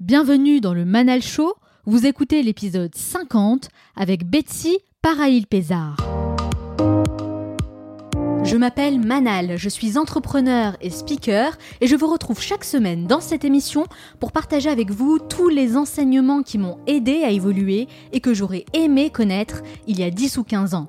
Bienvenue dans le Manal Show. Vous écoutez l'épisode 50 avec Betsy Parail-Pézard. Je m'appelle Manal, je suis entrepreneur et speaker et je vous retrouve chaque semaine dans cette émission pour partager avec vous tous les enseignements qui m'ont aidé à évoluer et que j'aurais aimé connaître il y a 10 ou 15 ans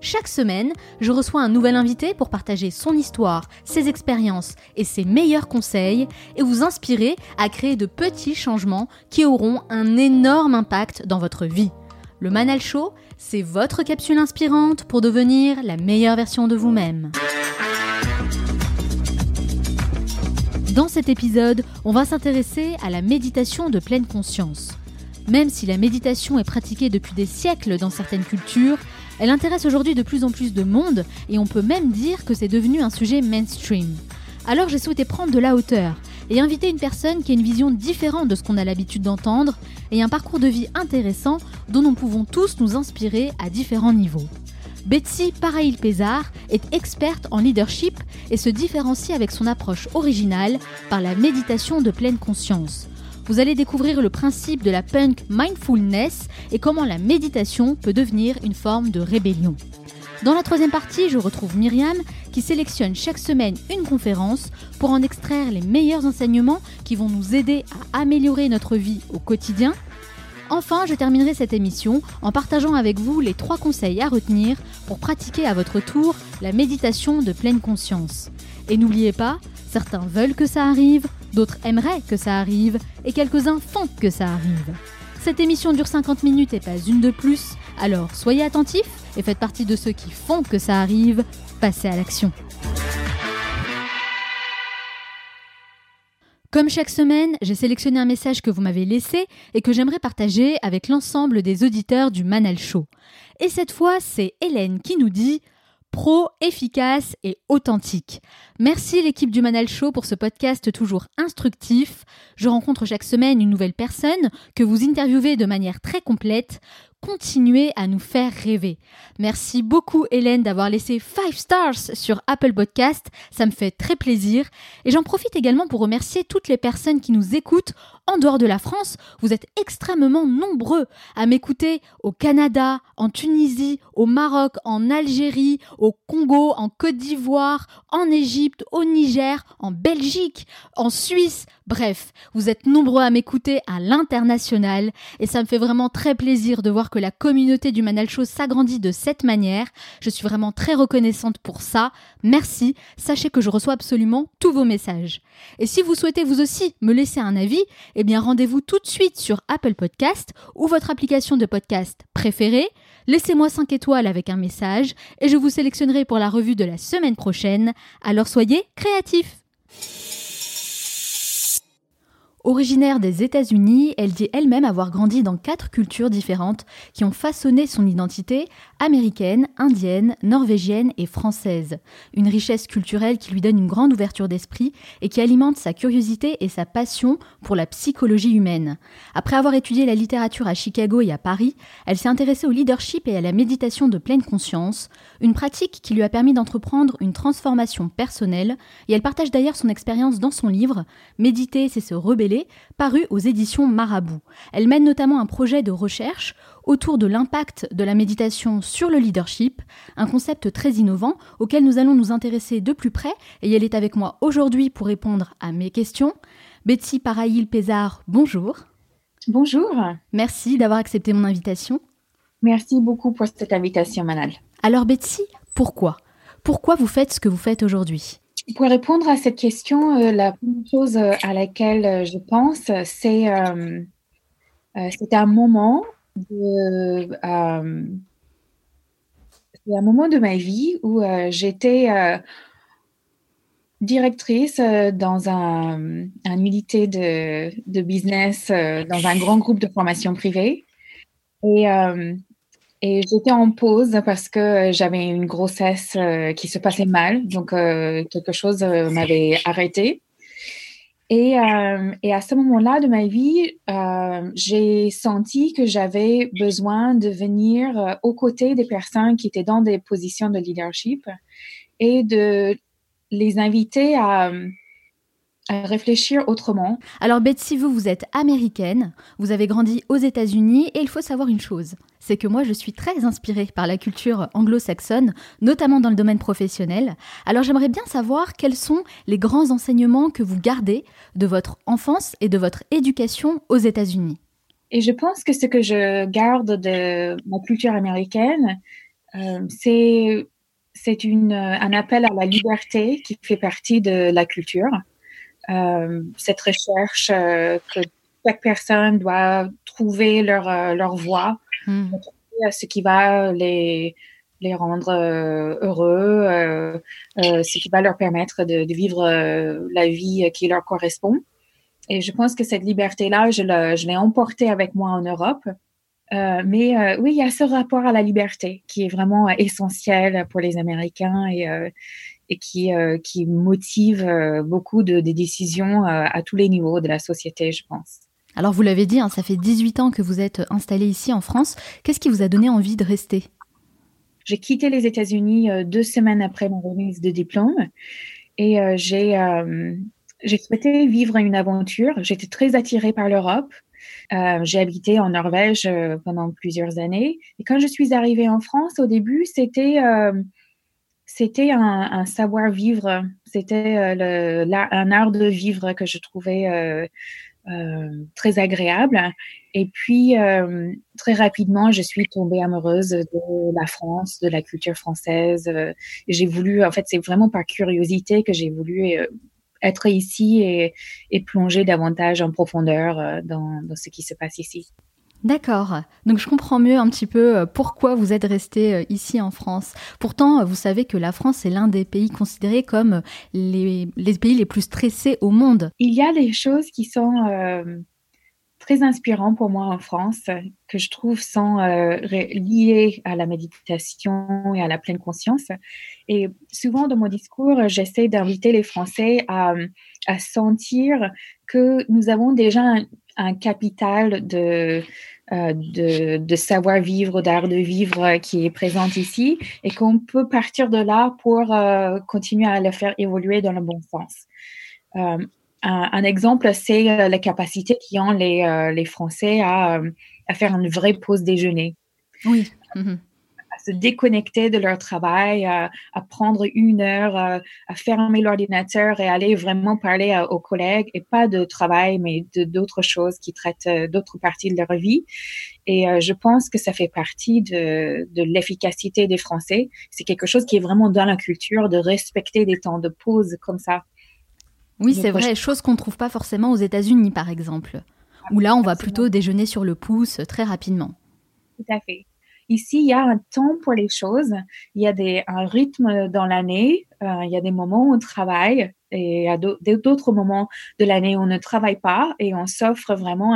chaque semaine, je reçois un nouvel invité pour partager son histoire, ses expériences et ses meilleurs conseils et vous inspirer à créer de petits changements qui auront un énorme impact dans votre vie. Le Manal Show, c'est votre capsule inspirante pour devenir la meilleure version de vous-même. Dans cet épisode, on va s'intéresser à la méditation de pleine conscience. Même si la méditation est pratiquée depuis des siècles dans certaines cultures, elle intéresse aujourd'hui de plus en plus de monde et on peut même dire que c'est devenu un sujet mainstream. Alors j'ai souhaité prendre de la hauteur et inviter une personne qui a une vision différente de ce qu'on a l'habitude d'entendre et un parcours de vie intéressant dont nous pouvons tous nous inspirer à différents niveaux. Betsy Parail-Pézard est experte en leadership et se différencie avec son approche originale par la méditation de pleine conscience. Vous allez découvrir le principe de la punk mindfulness et comment la méditation peut devenir une forme de rébellion. Dans la troisième partie, je retrouve Myriam qui sélectionne chaque semaine une conférence pour en extraire les meilleurs enseignements qui vont nous aider à améliorer notre vie au quotidien. Enfin, je terminerai cette émission en partageant avec vous les trois conseils à retenir pour pratiquer à votre tour la méditation de pleine conscience. Et n'oubliez pas, certains veulent que ça arrive, d'autres aimeraient que ça arrive, et quelques-uns font que ça arrive. Cette émission dure 50 minutes et pas une de plus, alors soyez attentifs et faites partie de ceux qui font que ça arrive, passez à l'action. Comme chaque semaine, j'ai sélectionné un message que vous m'avez laissé et que j'aimerais partager avec l'ensemble des auditeurs du Manal Show. Et cette fois, c'est Hélène qui nous dit pro, efficace et authentique. Merci l'équipe du Manal Show pour ce podcast toujours instructif. Je rencontre chaque semaine une nouvelle personne que vous interviewez de manière très complète continuer à nous faire rêver. Merci beaucoup Hélène d'avoir laissé 5 stars sur Apple Podcast, ça me fait très plaisir. Et j'en profite également pour remercier toutes les personnes qui nous écoutent en dehors de la France. Vous êtes extrêmement nombreux à m'écouter au Canada, en Tunisie, au Maroc, en Algérie, au Congo, en Côte d'Ivoire, en Égypte, au Niger, en Belgique, en Suisse. Bref, vous êtes nombreux à m'écouter à l'international et ça me fait vraiment très plaisir de voir que la communauté du Manal Show s'agrandit de cette manière. Je suis vraiment très reconnaissante pour ça. Merci. Sachez que je reçois absolument tous vos messages. Et si vous souhaitez vous aussi me laisser un avis, eh bien rendez-vous tout de suite sur Apple Podcast ou votre application de podcast préférée. Laissez-moi 5 étoiles avec un message et je vous sélectionnerai pour la revue de la semaine prochaine. Alors soyez créatifs. Originaire des États-Unis, elle dit elle-même avoir grandi dans quatre cultures différentes qui ont façonné son identité américaine, indienne, norvégienne et française. Une richesse culturelle qui lui donne une grande ouverture d'esprit et qui alimente sa curiosité et sa passion pour la psychologie humaine. Après avoir étudié la littérature à Chicago et à Paris, elle s'est intéressée au leadership et à la méditation de pleine conscience, une pratique qui lui a permis d'entreprendre une transformation personnelle, et elle partage d'ailleurs son expérience dans son livre Méditer, c'est se rebeller paru aux éditions Marabout. Elle mène notamment un projet de recherche autour de l'impact de la méditation sur le leadership, un concept très innovant auquel nous allons nous intéresser de plus près et elle est avec moi aujourd'hui pour répondre à mes questions. Betsy Paraïl-Pézard, bonjour. Bonjour. Merci d'avoir accepté mon invitation. Merci beaucoup pour cette invitation, Manal. Alors Betsy, pourquoi? Pourquoi vous faites ce que vous faites aujourd'hui? Pour répondre à cette question, euh, la première chose euh, à laquelle euh, je pense, c'est euh, c'était un moment de un moment de ma vie où j'étais directrice dans un, un unité de, business dans un grand groupe de formation privée et Et j'étais en pause parce que j'avais une grossesse qui se passait mal, donc quelque chose m'avait arrêté. Et, euh, et, à ce moment-là de ma vie, euh, j'ai senti que j'avais besoin de venir euh, aux côtés des personnes qui étaient dans des positions de leadership et de les inviter à, réfléchir autrement. Alors Betsy, vous, vous êtes américaine, vous avez grandi aux États-Unis et il faut savoir une chose, c'est que moi je suis très inspirée par la culture anglo-saxonne, notamment dans le domaine professionnel. Alors j'aimerais bien savoir quels sont les grands enseignements que vous gardez de votre enfance et de votre éducation aux États-Unis. Et je pense que ce que je garde de ma culture américaine, euh, c'est c'est un appel à la liberté qui fait partie de la culture. Euh, cette recherche euh, que chaque personne doit trouver leur, euh, leur voie, hmm. ce qui va les, les rendre heureux, ce qui va leur permettre de, de vivre la vie qui leur correspond. Et je pense que cette liberté-là, je l'ai emportée avec moi en Europe. Mais oui, il y a ce rapport à la liberté qui est vraiment essentiel pour les Américains et, et qui, euh, qui motive euh, beaucoup de, des décisions euh, à tous les niveaux de la société, je pense. Alors vous l'avez dit, hein, ça fait 18 ans que vous êtes installé ici en France. Qu'est-ce qui vous a donné envie de rester? J'ai quitté les États-Unis deux semaines après mon remise de diplôme et j'ai j'ai souhaité vivre une aventure. J'étais très attirée par l'Europe. Euh, j'ai habité en Norvège pendant plusieurs années. Et quand je suis arrivée en France, au début, c'était c'était un, savoir-vivre, c'était euh, un art de vivre que je trouvais euh, euh, très agréable. Et puis, très rapidement, je suis tombée amoureuse de la France, de la culture française. j'ai voulu, en fait, c'est vraiment par curiosité que j'ai voulu être ici et, plonger davantage en profondeur dans ce qui se passe ici. D'accord. Donc je comprends mieux un petit peu euh, pourquoi vous êtes resté euh, ici en France. Pourtant, vous savez que la France est l'un des pays considérés comme les, pays les plus stressés au monde. Il y a des choses qui sont euh, très inspirantes pour moi en France, que je trouve sont liées à la méditation et à la pleine conscience. Et souvent dans mon discours, j'essaie d'inviter les Français à, sentir que nous avons déjà un capital de euh, de, de savoir-vivre, d'art de vivre qui est présente ici et qu'on peut partir de là pour euh, continuer à le faire évoluer dans le bon sens. Euh, un, un, exemple, c'est euh, la capacité qu'ont les, euh, les Français à, à, faire une vraie pause déjeuner. Oui. Se déconnecter de leur travail, à, prendre une heure, à, fermer l'ordinateur et aller vraiment parler aux collègues et pas de travail, mais de d'autres choses qui traitent euh, d'autres parties de leur vie. Et euh, je pense que ça fait partie de, de l'efficacité des Français. C'est quelque chose qui est vraiment dans la culture de respecter des temps de pause comme ça. Oui, c'est vrai, chose qu'on ne trouve pas forcément aux États-Unis, par exemple, où là, on va plutôt déjeuner sur le pouce très rapidement. Tout à fait. Ici, il y a un temps pour les choses. Il y a des, un rythme dans l'année. Euh, il y a des moments où on travaille et a d'autres moments de l'année où on ne travaille pas et on s'offre vraiment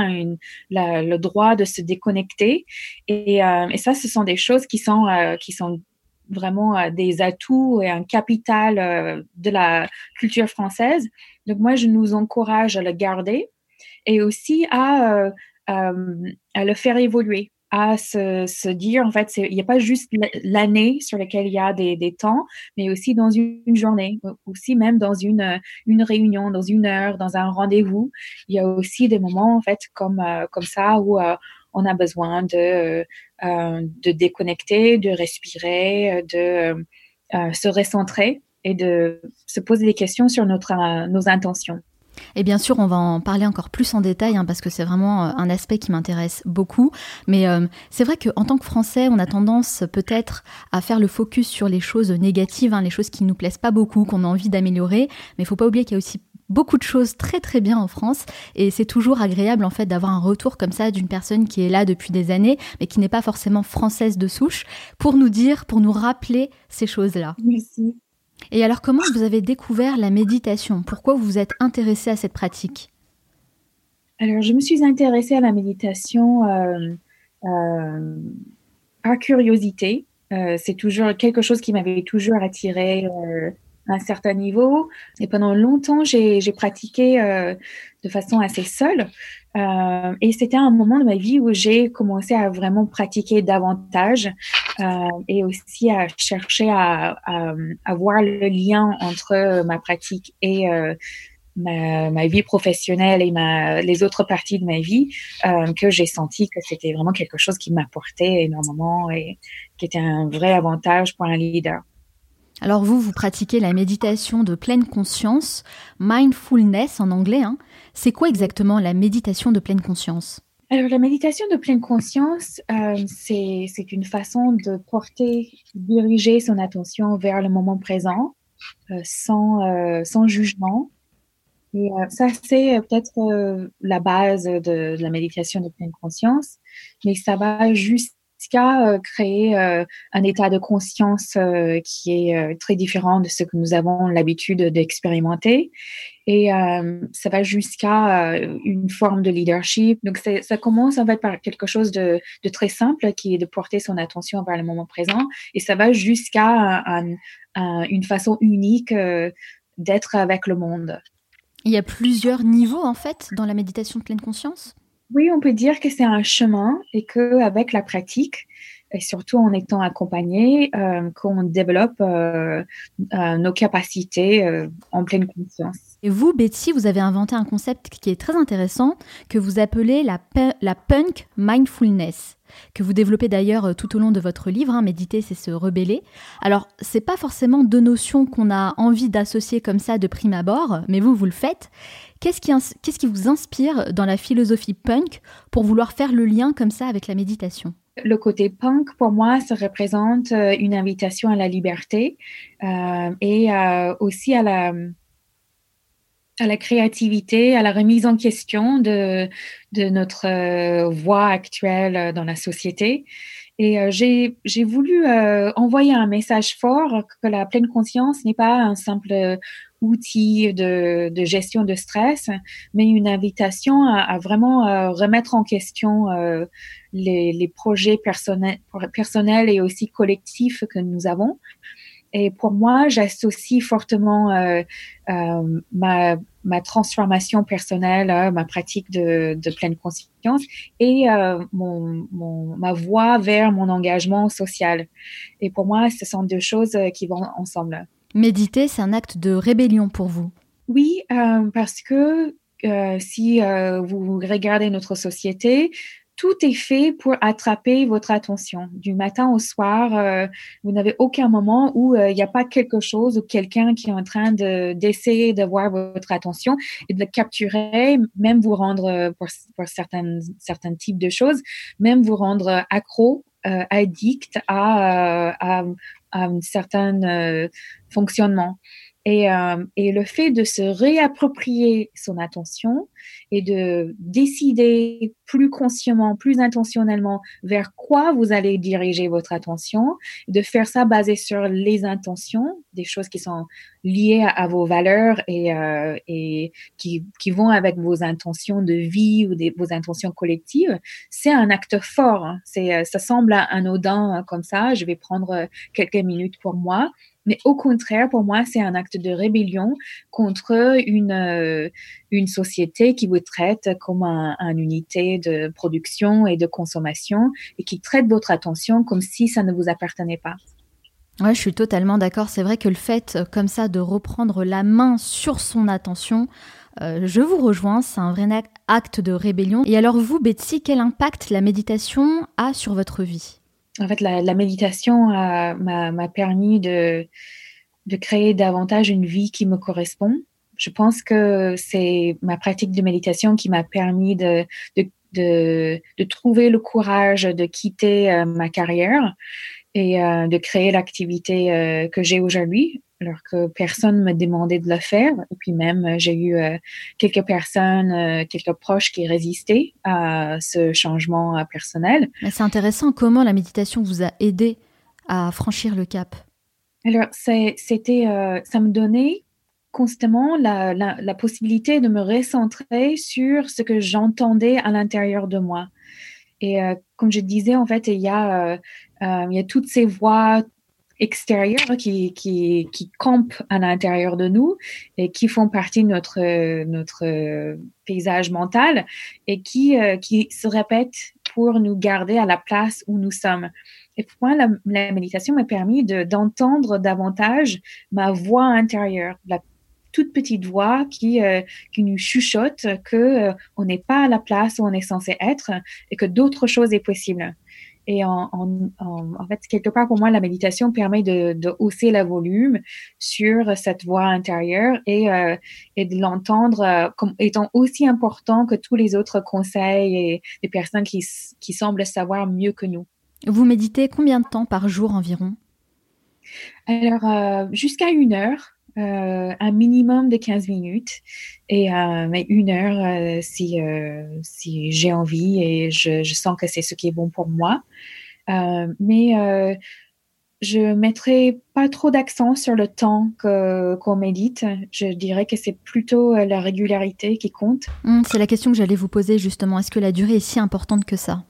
le droit de se déconnecter. Et, euh, et, ça, ce sont des choses qui sont, euh, qui sont vraiment des atouts et un capital de la culture française. Donc moi, je nous encourage à le garder et aussi à, à le faire évoluer à se, se, dire, en fait, il n'y a pas juste l'année sur laquelle il y a des, des, temps, mais aussi dans une, journée, aussi même dans une, une réunion, dans une heure, dans un rendez-vous. Il y a aussi des moments, en fait, comme, euh, comme ça où euh, on a besoin de, euh, de déconnecter, de respirer, de se recentrer et de se poser des questions sur notre, nos intentions. Et bien sûr, on va en parler encore plus en détail hein, parce que c'est vraiment euh, un aspect qui m'intéresse beaucoup. Mais euh, c'est vrai qu'en tant que Français, on a tendance peut-être à faire le focus sur les choses négatives, hein, les choses qui nous plaisent pas beaucoup, qu'on a envie d'améliorer. Mais il faut pas oublier qu'il y a aussi beaucoup de choses très très bien en France et c'est toujours agréable en fait d'avoir un retour comme ça d'une personne qui est là depuis des années mais qui n'est pas forcément française de souche pour nous dire, pour nous rappeler ces choses-là. Merci. Et alors, comment vous avez découvert la méditation? Pourquoi vous vous êtes intéressé à cette pratique? Alors, je me suis intéressée à la méditation euh, euh, par curiosité. c'est toujours quelque chose qui m'avait toujours attiré à un certain niveau. Et pendant longtemps, j'ai pratiqué de façon assez seule. Euh, et c'était un moment de ma vie où j'ai commencé à vraiment pratiquer davantage euh, et aussi à chercher à, à, à, voir le lien entre ma pratique et euh, ma, ma, vie professionnelle et ma, les autres parties de ma vie, euh, que j'ai senti que c'était vraiment quelque chose qui m'apportait énormément et qui était un vrai avantage pour un leader. Alors vous, vous pratiquez la méditation de pleine conscience, mindfulness en anglais. Hein. C'est quoi exactement la méditation de pleine conscience? Alors, la méditation de pleine conscience, euh, c'est une façon de porter, diriger son attention vers le moment présent, euh, sans, euh, sans jugement. Et ça, c'est peut-être la base de, de, la méditation de pleine conscience, mais ça va juste jusqu'à euh, créer euh, un état de conscience euh, qui est très différent de ce que nous avons l'habitude d'expérimenter. Et ça va jusqu'à une forme de leadership. Donc, ça commence en fait par quelque chose de, de, très simple qui est de porter son attention vers le moment présent. Et ça va jusqu'à une façon unique d'être avec le monde. Il y a plusieurs niveaux en fait dans la méditation de pleine conscience? Oui, on peut dire que c'est un chemin et que avec la pratique, et surtout en étant accompagné, euh, qu'on développe euh, euh, nos capacités en pleine conscience. Et vous, Betty, vous avez inventé un concept qui est très intéressant que vous appelez la, punk mindfulness que vous développez d'ailleurs tout au long de votre livre, hein, Méditer, c'est se rebeller. Alors, c'est pas forcément deux notions qu'on a envie d'associer comme ça de prime abord, mais vous, vous le faites. Qu'est-ce qui vous inspire dans la philosophie punk pour vouloir faire le lien comme ça avec la méditation? Le côté punk, pour moi, ça représente euh, une invitation à la liberté euh, et euh, aussi à la, créativité, à la remise en question de, notre voie actuelle dans la société. Et j'ai voulu envoyer un message fort que la pleine conscience n'est pas un simple outil de, de, gestion de stress, mais une invitation à, à vraiment remettre en question les, les, projets personnels, personnels et aussi collectifs que nous avons. Et pour moi, j'associe fortement euh, euh, ma, ma, transformation personnelle, euh, ma pratique de, de, pleine conscience et euh, mon, mon, ma voie vers mon engagement social. Et pour moi, ce sont deux choses euh, qui vont ensemble. Méditer, c'est un acte de rébellion pour vous Oui, parce que si vous regardez notre société, tout est fait pour attraper votre attention. Du matin au soir, euh, vous n'avez aucun moment où euh, il n'y a pas quelque chose ou quelqu'un qui est en train de d'essayer d'avoir votre attention et de le capturer, même vous rendre euh, pour, certains types de choses, même vous rendre accro, addict à, à un certain fonctionnement. Et, euh, et, le fait de se réapproprier son attention et de décider plus consciemment, plus intentionnellement vers quoi vous allez diriger votre attention, de faire ça basé sur les intentions, des choses qui sont liées à, vos valeurs et, euh, et qui, qui, vont avec vos intentions de vie ou vos intentions collectives, c'est un acte fort. Hein. Euh, ça semble anodin hein, comme ça. Je vais prendre quelques minutes pour moi mais au contraire, pour moi, c'est un acte de rébellion contre une, euh, une société qui vous traite comme un, unité de production et de consommation et qui traite votre attention comme si ça ne vous appartenait pas. Ouais, je suis totalement d'accord. C'est vrai que le fait, euh, comme ça, de reprendre la main sur son attention, euh, je vous rejoins, c'est un vrai acte de rébellion. Et alors vous, Betsy, quel impact la méditation a sur votre vie? En fait, la, méditation m'a permis de, créer davantage une vie qui me correspond. Je pense que c'est ma pratique de méditation qui m'a permis de, trouver le courage de quitter euh, ma carrière et euh, de créer l'activité euh, que j'ai aujourd'hui alors que personne me demandait de le faire. Et puis même, euh, j'ai eu euh, quelques personnes, euh, quelques proches qui résistaient à ce changement personnel. Mais c'est intéressant comment la méditation vous a aidé à franchir le cap. Alors, c'était, ça me donnait constamment la, la, la, possibilité de me recentrer sur ce que j'entendais à l'intérieur de moi. Et comme je disais, en fait, il y a il y a toutes ces voix extérieures qui, qui, qui campent à l'intérieur de nous et qui font partie de notre, notre paysage mental et qui, qui se répètent pour nous garder à la place où nous sommes. Et pour moi, la, méditation m'a permis d'entendre davantage ma voix intérieure, la toute petite voix qui, euh, qui nous chuchote que euh, on n'est pas à la place où on est censé être et que d'autres choses est possible. Et en, fait, quelque part, pour moi, la méditation permet de, de hausser le volume sur cette voix intérieure et, euh, et de l'entendre euh, comme étant aussi important que tous les autres conseils et des personnes qui, qui semblent savoir mieux que nous. Vous méditez combien de temps par jour environ? Alors, euh, jusqu'à une heure. Euh, un minimum de 15 minutes et euh, mais une heure euh, si, si j'ai envie et je, je sens que c'est ce qui est bon pour moi. mais je mettrai pas trop d'accent sur le temps qu'on médite. Je dirais que c'est plutôt la régularité qui compte. Hum, c'est la question que j'allais vous poser justement. Est-ce que la durée est si importante que ça?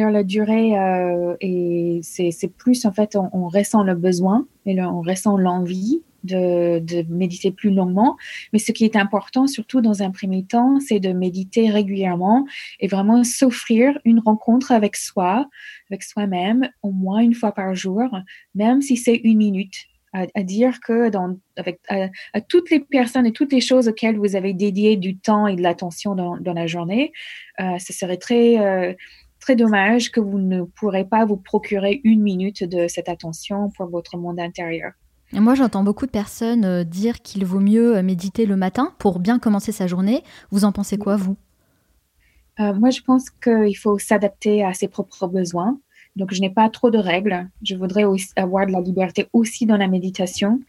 Alors, la durée, euh, et c'est plus en fait, on, on, ressent le besoin et on ressent l'envie de, de, méditer plus longuement. Mais ce qui est important, surtout dans un premier temps, c'est de méditer régulièrement et vraiment s'offrir une rencontre avec soi, avec soi-même, au moins une fois par jour, même si c'est une minute. À, dire que dans, avec, à, toutes les personnes et toutes les choses auxquelles vous avez dédié du temps et de l'attention dans, dans, la journée, euh, ce serait très, euh, très dommage que vous ne pourrez pas vous procurer une minute de cette attention pour votre monde intérieur. Moi, j'entends beaucoup de personnes euh, dire qu'il vaut mieux euh, méditer le matin pour bien commencer sa journée. Vous en pensez quoi, vous? Euh, Moi, je pense qu'il faut s'adapter à ses propres besoins. Donc, je n'ai pas trop de règles. Je voudrais aussi avoir de la liberté aussi dans la méditation.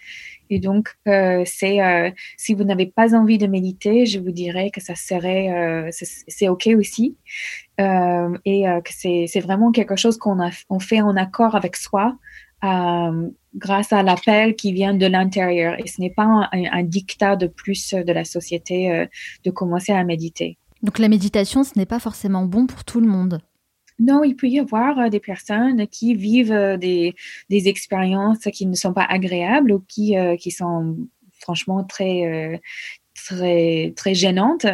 Et donc, c'est si vous n'avez pas envie de méditer, je vous dirais que ça serait, c'est ok aussi, et que c'est vraiment quelque chose qu'on on fait en accord avec soi, euh, grâce à l'appel qui vient de l'intérieur. Et ce n'est pas un, dictat de plus de la société euh, de commencer à méditer. Donc la méditation, ce n'est pas forcément bon pour tout le monde. Non, il peut y avoir euh, des personnes qui vivent des, des, expériences qui ne sont pas agréables ou qui, qui sont franchement très, très, très gênantes.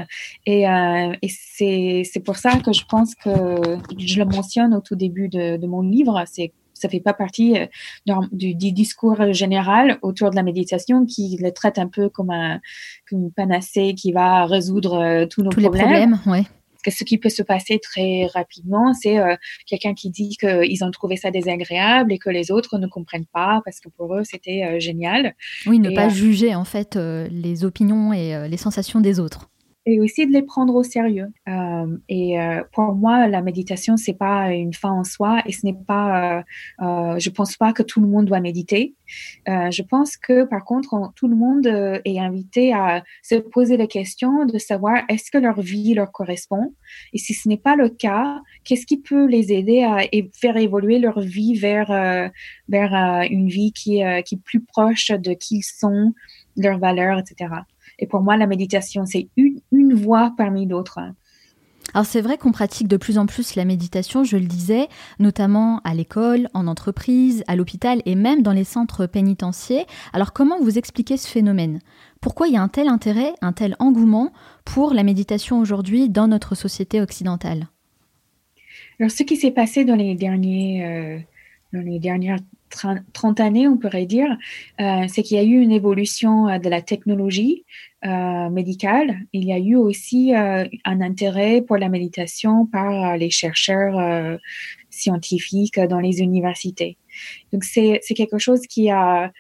Et, et c'est pour ça que je pense que je le mentionne au tout début de, de mon livre, c'est ça fait pas partie euh, du, discours général autour de la méditation qui le traite un peu comme, un, une panacée qui va résoudre euh, tous nos problèmes. Les problèmes ouais. Que ce qui peut se passer très rapidement, c'est euh, quelqu'un qui dit qu'ils ont trouvé ça désagréable et que les autres ne comprennent pas parce que pour eux c'était génial. Oui, ne pas juger en fait les opinions et les sensations des autres et aussi de les prendre au sérieux. Euh, et euh, pour moi, la méditation, c'est pas une fin en soi et ce n'est pas, euh, euh je pense pas que tout le monde doit méditer. Euh, je pense que par contre, tout le monde euh, est invité à se poser la question de savoir est-ce que leur vie leur correspond et si ce n'est pas le cas, qu'est-ce qui peut les aider à faire évoluer leur vie vers vers une vie qui, qui est plus proche de qui ils sont, leurs valeurs, etc. Et pour moi, la méditation, c'est une, une voie parmi d'autres. Alors c'est vrai qu'on pratique de plus en plus la méditation, je le disais, notamment à l'école, en entreprise, à l'hôpital et même dans les centres pénitentiaires. Alors comment vous expliquez ce phénomène? Pourquoi il y a un tel intérêt, un tel engouement pour la méditation aujourd'hui dans notre société occidentale? Alors ce qui s'est passé dans les derniers... Dans les dernières 30 années, on pourrait dire, euh, c'est qu'il y a eu une évolution euh, de la technologie euh, médicale. Il y a eu aussi un intérêt pour la méditation par les chercheurs scientifiques dans les universités. Donc c'est quelque chose qui a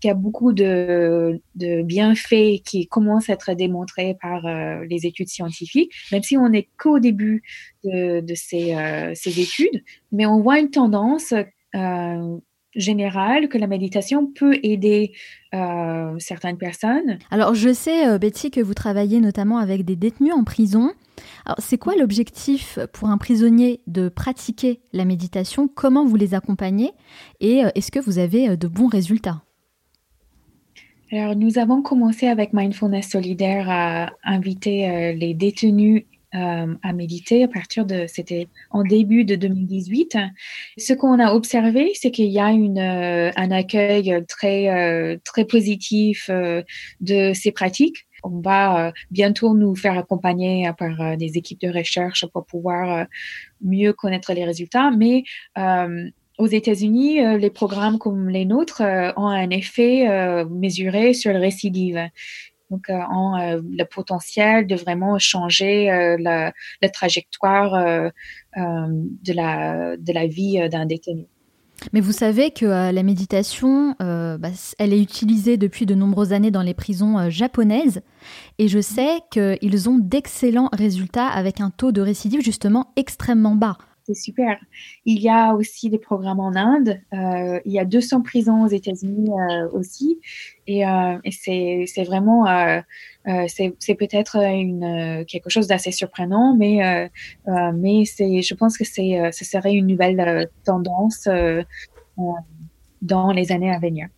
qui a beaucoup de, de bienfaits qui commencent à être démontrés par les études scientifiques, même si on n'est qu'au début de, de ces, ces études, mais on voit une tendance euh, générale que la méditation peut aider euh, certaines personnes. Alors je sais, euh, Betty, que vous travaillez notamment avec des détenus en prison. Alors c'est quoi l'objectif pour un prisonnier de pratiquer la méditation? Comment vous les accompagnez? Et est-ce que vous avez de bons résultats? Alors, nous avons commencé avec Mindfulness Solidaire à inviter les détenus à méditer à partir de, c'était en début de 2018. Ce qu'on a observé, c'est qu'il y a une, un accueil très, très positif de ces pratiques. On va bientôt nous faire accompagner par des équipes de recherche pour pouvoir mieux connaître les résultats, mais aux États-Unis, euh, les programmes comme les nôtres euh, ont un effet euh, mesuré sur le récidive. Donc, ont le potentiel de vraiment changer la, trajectoire de, la, de la vie d'un détenu. Mais vous savez que la méditation, bah, elle est utilisée depuis de nombreuses années dans les prisons japonaises. Et je sais qu'ils ont d'excellents résultats avec un taux de récidive justement extrêmement bas c'est super. Il y a aussi des programmes en Inde. Euh, il y a 200 prisons aux États-Unis euh, aussi. Et, euh, c'est vraiment, c'est peut-être une quelque chose d'assez surprenant, mais mais c'est, je pense que c'est, ce serait une nouvelle tendance dans les années à venir.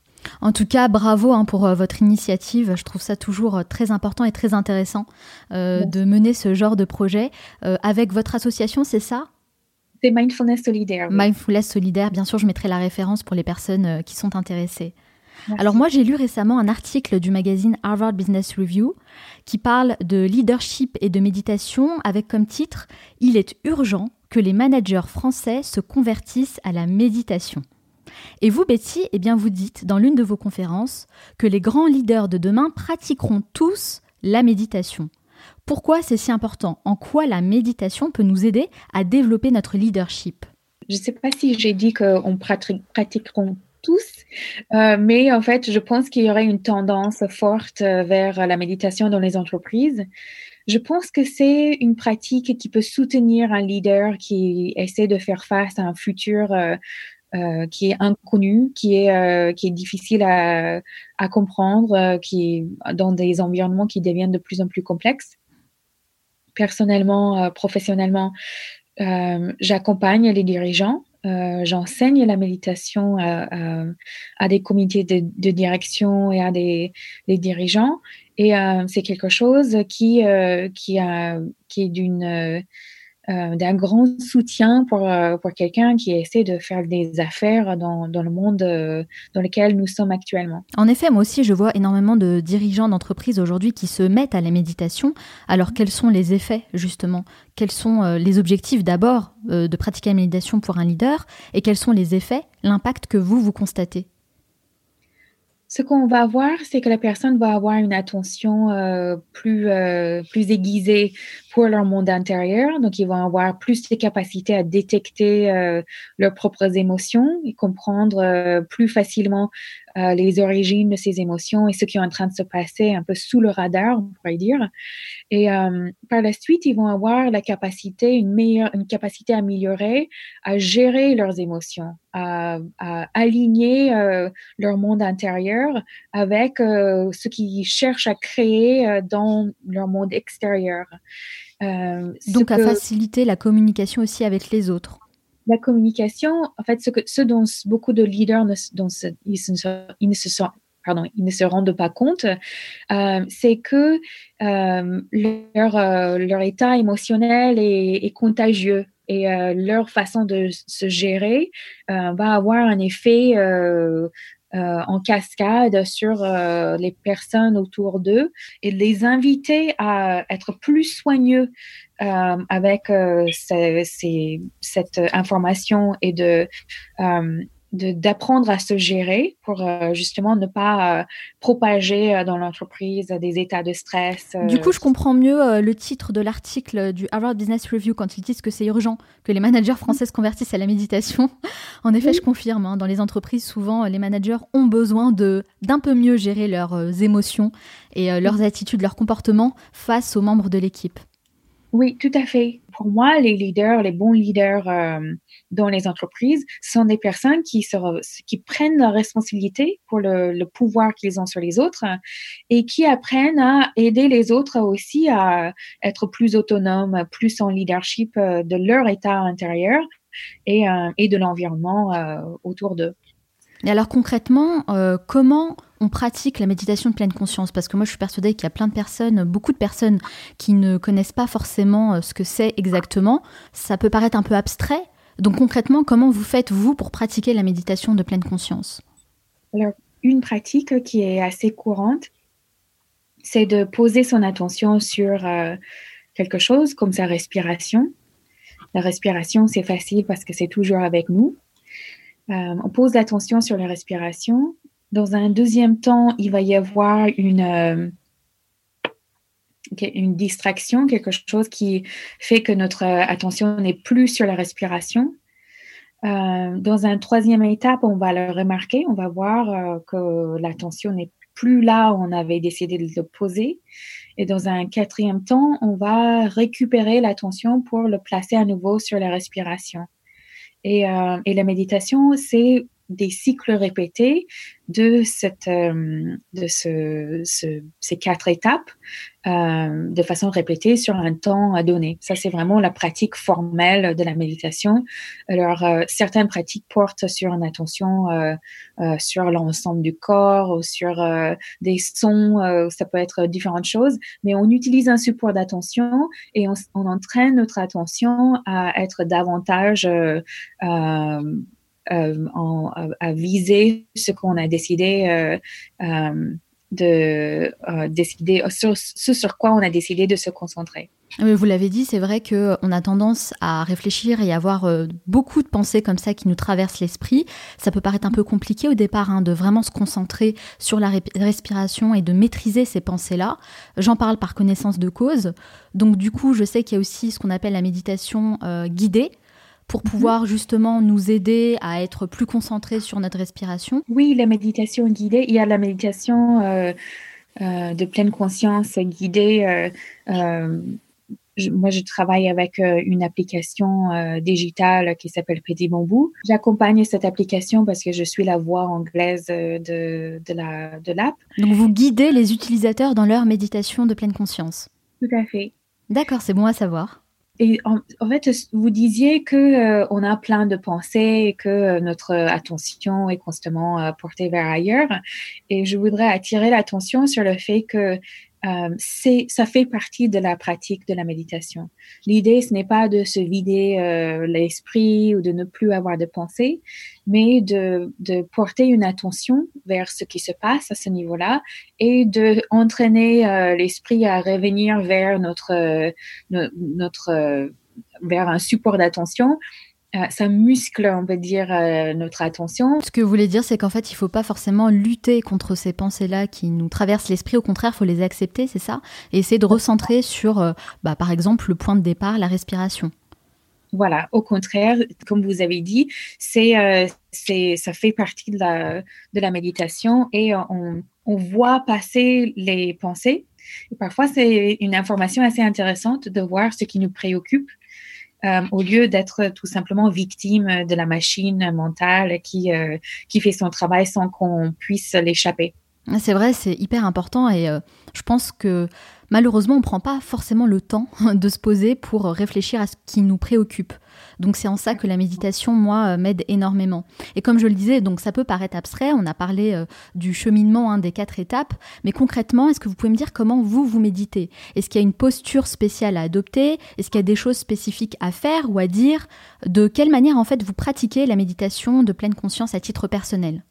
En tout cas, bravo hein, pour votre initiative. Je trouve ça toujours très important et très intéressant de mener ce genre de projet. avec votre association, c'est ça? C'est Mindfulness Solidaire. Mindfulness Solidaire, bien sûr, je mettrai la référence pour les personnes euh, qui sont intéressées. Alors moi, j'ai lu récemment un article du magazine Harvard Business Review qui parle de leadership et de méditation avec comme titre Il est urgent que les managers français se convertissent à la méditation. Et vous, Betty, eh bien, vous dites dans l'une de vos conférences que les grands leaders de demain pratiqueront tous la méditation. Pourquoi c'est si important? En quoi la méditation peut nous aider à développer notre leadership? Je ne sais pas si j'ai dit qu'on pratiqueront tous, euh, mais en fait, je pense qu'il y aurait une tendance forte euh, vers la méditation dans les entreprises. Je pense que c'est une pratique qui peut soutenir un leader qui essaie de faire face à un futur euh, qui est inconnu, qui est qui est difficile à, à comprendre, qui est dans des environnements qui deviennent de plus en plus complexes personnellement, euh, professionnellement, euh, j'accompagne les dirigeants. Euh, j'enseigne la méditation à, des comités de, direction et à des, des dirigeants. Et c'est quelque chose qui, qui, a, qui est d'une euh, d'un grand soutien pour, euh, pour quelqu'un qui essaie de faire des affaires dans, dans le monde euh, dans lequel nous sommes actuellement. En effet, moi aussi, je vois énormément de dirigeants d'entreprises aujourd'hui qui se mettent à la méditation. Alors, quels sont les effets, justement? Quels sont les objectifs d'abord de pratiquer la méditation pour un leader? Et quels sont les effets, l'impact que vous, vous constatez? Ce qu'on va voir, c'est que la personne va avoir une attention euh, plus, euh, plus aiguisée pour leur monde intérieur. Donc, ils vont avoir plus de capacités à détecter euh, leurs propres émotions et comprendre plus facilement les origines de ces émotions et ce qui est en train de se passer un peu sous le radar, on pourrait dire. Et par la suite, ils vont avoir la capacité, une meilleure, une capacité améliorée à gérer leurs émotions, à, aligner euh, leur monde intérieur avec euh, ce qu'ils cherchent à créer euh, dans leur monde extérieur. Donc à faciliter la communication aussi avec les autres. La communication, en fait, ce, que, ce dont beaucoup de leaders ne, dont ils, ils ne se sont pardon, ils ne se rendent pas compte, c'est que leur, leur état émotionnel est, est contagieux et euh, leur façon de se gérer euh, va avoir un effet euh, en cascade sur les personnes autour d'eux et les inviter à être plus soigneux avec cette information et de d'apprendre à se gérer pour euh, justement ne pas euh, propager euh, dans l'entreprise des états de stress. Du coup, je comprends mieux le titre de l'article du Harvard Business Review quand ils disent que c'est urgent que les managers français se convertissent à la méditation. en effet, je confirme, hein, dans les entreprises, souvent, les managers ont besoin de d'un peu mieux gérer leurs émotions et leurs attitudes, leurs comportements face aux membres de l'équipe. Oui, tout à fait. Pour moi, les leaders, les bons leaders euh, dans les entreprises sont des personnes qui, prennent la responsabilité pour le, pouvoir qu'ils ont sur les autres et qui apprennent à aider les autres aussi à être plus autonomes, plus en leadership euh, de leur état intérieur et, euh, et de l'environnement autour d'eux. Et alors concrètement, comment on pratique la méditation de pleine conscience? Parce que moi, je suis persuadée qu'il y a plein de personnes, beaucoup de personnes qui ne connaissent pas forcément euh, ce que c'est exactement. Ça peut paraître un peu abstrait. Donc concrètement, comment vous faites, vous, pour pratiquer la méditation de pleine conscience? Alors, une pratique qui est assez courante, c'est de poser son attention sur euh, quelque chose comme sa respiration. La respiration, c'est facile parce que c'est toujours avec nous. Euh, on pose l'attention sur la respiration dans un deuxième temps, il va y avoir une, euh, une distraction, quelque chose qui fait que notre attention n'est plus sur la respiration. Euh, dans un troisième étape, on va le remarquer, on va voir euh, que l'attention n'est plus là où on avait décidé de le poser. Et dans un quatrième temps, on va récupérer l'attention pour le placer à nouveau sur la respiration. Et, et la méditation, c'est des cycles répétés de, cette, euh, de ce, ces quatre étapes euh, de façon répétée sur un temps donné. Ça, c'est vraiment la pratique formelle de la méditation. Alors, euh, certaines pratiques portent sur une attention sur l'ensemble du corps ou sur des sons, ça peut être différentes choses, mais on utilise un support d'attention et on, on, entraîne notre attention à être davantage euh, en, à, viser ce qu'on a décidé euh, euh, de décider sur, ce sur quoi on a décidé de se concentrer. Vous l'avez dit, c'est vrai qu'on a tendance à réfléchir et avoir beaucoup de pensées comme ça qui nous traversent l'esprit. Ça peut paraître un peu compliqué au départ hein, de vraiment se concentrer sur la respiration et de maîtriser ces pensées-là. J'en parle par connaissance de cause. Donc du coup, je sais qu'il y a aussi ce qu'on appelle la méditation guidée pour mhm. pouvoir justement nous aider à être plus concentrés sur notre respiration Oui, la méditation guidée, il y a la méditation euh, euh, de pleine conscience guidée. Euh, moi, je travaille avec une application digitale qui s'appelle Petit Bambou. J'accompagne cette application parce que je suis la voix anglaise de, de l'app. De Donc, vous guidez les utilisateurs dans leur méditation de pleine conscience Tout à fait. D'accord, c'est bon à savoir. Et en, fait, vous disiez que euh, on a plein de pensées et que euh, notre attention est constamment euh, portée vers ailleurs. Et je voudrais attirer l'attention sur le fait que euh, c'est, ça fait partie de la pratique de la méditation. L'idée, ce n'est pas de se vider euh, l'esprit ou de ne plus avoir de pensée, mais de, de, porter une attention vers ce qui se passe à ce niveau-là et de entraîner euh, l'esprit à revenir vers notre, notre vers un support d'attention euh, ça muscle, on peut dire, euh, notre attention. Ce que vous voulez dire, c'est qu'en fait, il ne faut pas forcément lutter contre ces pensées-là qui nous traversent l'esprit. Au contraire, il faut les accepter, c'est ça? Et essayer de recentrer sur, euh, bah, par exemple, le point de départ, la respiration. Voilà, au contraire, comme vous avez dit, c'est, c'est, ça fait partie de la, de la méditation et on, on voit passer les pensées. Et parfois, c'est une information assez intéressante de voir ce qui nous préoccupe euh, au lieu d'être tout simplement victime de la machine mentale qui, euh, qui fait son travail sans qu'on puisse l'échapper. C'est vrai, c'est hyper important et euh, je pense que malheureusement, on ne prend pas forcément le temps de se poser pour réfléchir à ce qui nous préoccupe. Donc c'est en ça que la méditation, moi, euh, m'aide énormément. Et comme je le disais, donc ça peut paraître abstrait, on a parlé euh, du cheminement hein, des quatre étapes, mais concrètement, est-ce que vous pouvez me dire comment vous, vous méditez? Est-ce qu'il y a une posture spéciale à adopter? Est-ce qu'il y a des choses spécifiques à faire ou à dire? De quelle manière, en fait, vous pratiquez la méditation de pleine conscience à titre personnel?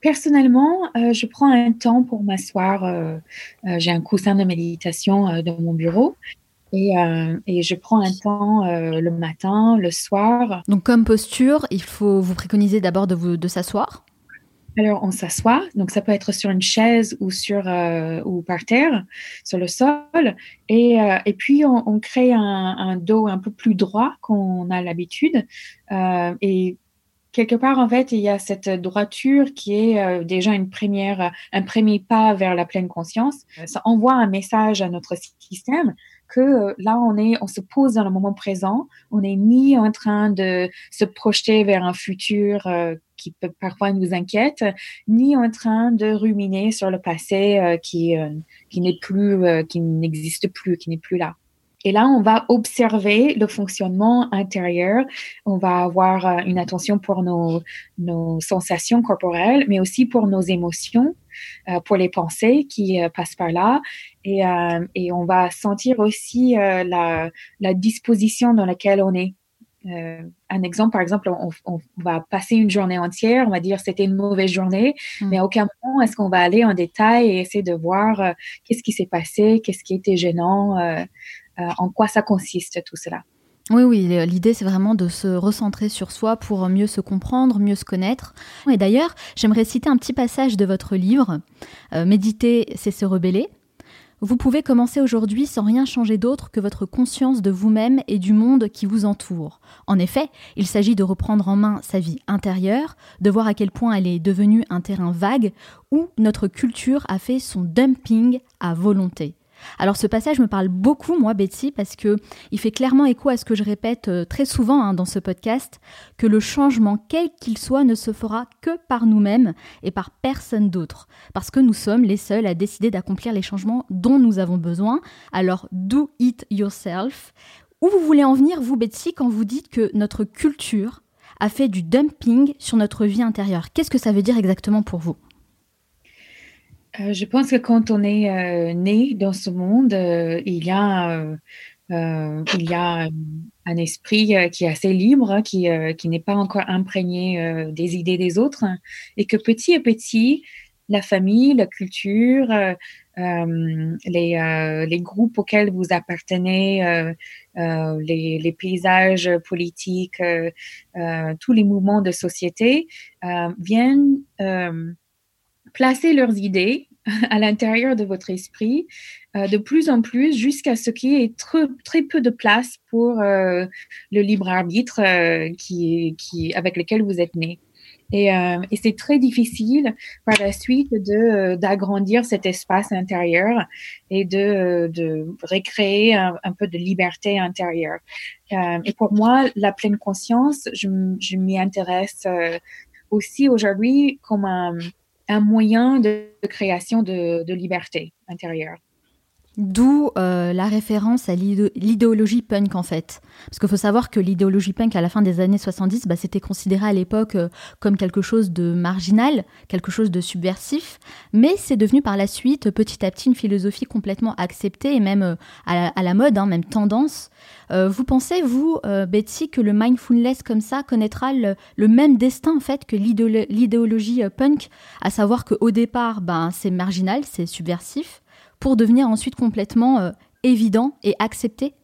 Personnellement, euh, je prends un temps pour m'asseoir. J'ai un coussin de méditation dans mon bureau. Et, et, je prends un temps le matin, le soir. Donc, comme posture, il faut vous préconiser d'abord de, de s'asseoir? Alors, on s'assoit, donc ça peut être sur une chaise ou sur ou par terre, sur le sol, et, et puis on, on crée un, un, dos un peu plus droit qu'on a l'habitude, et quelque part, en fait, il y a cette droiture qui est euh, déjà une première, un premier pas vers la pleine conscience. Ça envoie un message à notre système que euh, là, on est, on se pose dans le moment présent. On n'est ni en train de se projeter vers un futur euh, qui peut parfois nous inquiète, ni en train de ruminer sur le passé qui, qui n'est plus, qui n'existe plus, qui n'est plus là. et là, on va observer le fonctionnement intérieur. On va avoir euh, une attention pour nos, nos sensations corporelles, mais aussi pour nos émotions, euh, pour les pensées qui euh, passent par là. Et, et, on va sentir aussi la, la, disposition dans laquelle on est. un exemple, par exemple, on, on, va passer une journée entière, on va dire c'était une mauvaise journée, mmh. mais à aucun moment est-ce qu'on va aller en détail et essayer de voir qu'est-ce qui s'est passé, qu'est-ce qui était gênant. Euh, en quoi ça consiste tout cela. Oui, oui, l'idée c'est vraiment de se recentrer sur soi pour mieux se comprendre, mieux se connaître. Et d'ailleurs, j'aimerais citer un petit passage de votre livre, euh, Méditer, c'est se rebeller. Vous pouvez commencer aujourd'hui sans rien changer d'autre que votre conscience de vous-même et du monde qui vous entoure. En effet, il s'agit de reprendre en main sa vie intérieure, de voir à quel point elle est devenue un terrain vague où notre culture a fait son dumping à volonté. Alors ce passage me parle beaucoup, moi, Betsy, parce que il fait clairement écho à ce que je répète euh, très souvent hein, dans ce podcast, que le changement, quel qu'il soit, ne se fera que par nous-mêmes et par personne d'autre, parce que nous sommes les seuls à décider d'accomplir les changements dont nous avons besoin. Alors do it yourself. Où vous voulez en venir, vous, Betsy, quand vous dites que notre culture a fait du dumping sur notre vie intérieure? Qu'est-ce que ça veut dire exactement pour vous? Euh, je pense que quand on est euh, né dans ce monde, euh, il y a, il y a un esprit qui est assez libre, hein, qui, qui n'est pas encore imprégné des idées des autres, et que petit à petit, la famille, la culture, les, les, groupes auxquels vous appartenez, les, les, paysages politiques, tous les mouvements de société viennent placer leurs idées à l'intérieur de votre esprit euh, de plus en plus jusqu'à ce qu'il y ait très, peu de place pour euh, le libre arbitre euh, qui, avec lequel vous êtes né. Et, c'est très difficile par la suite de d'agrandir cet espace intérieur et de, de recréer un, peu de liberté intérieure. et pour moi, la pleine conscience, je m'y intéresse aussi aujourd'hui comme un, un moyen de, création de, liberté intérieure. D'où euh, la référence à l'idéologie punk en fait. Parce qu'il faut savoir que l'idéologie punk à la fin des années 70, bah, c'était considéré à l'époque euh, comme quelque chose de marginal, quelque chose de subversif, mais c'est devenu par la suite petit à petit une philosophie complètement acceptée et même euh, à, la, mode, hein, même tendance. vous pensez, vous, Betsy, que le mindfulness comme ça connaîtra le, même destin en fait que l'idéologie punk, à savoir qu'au départ, ben, c'est marginal, c'est subversif, pour devenir ensuite complètement euh, évident et accepté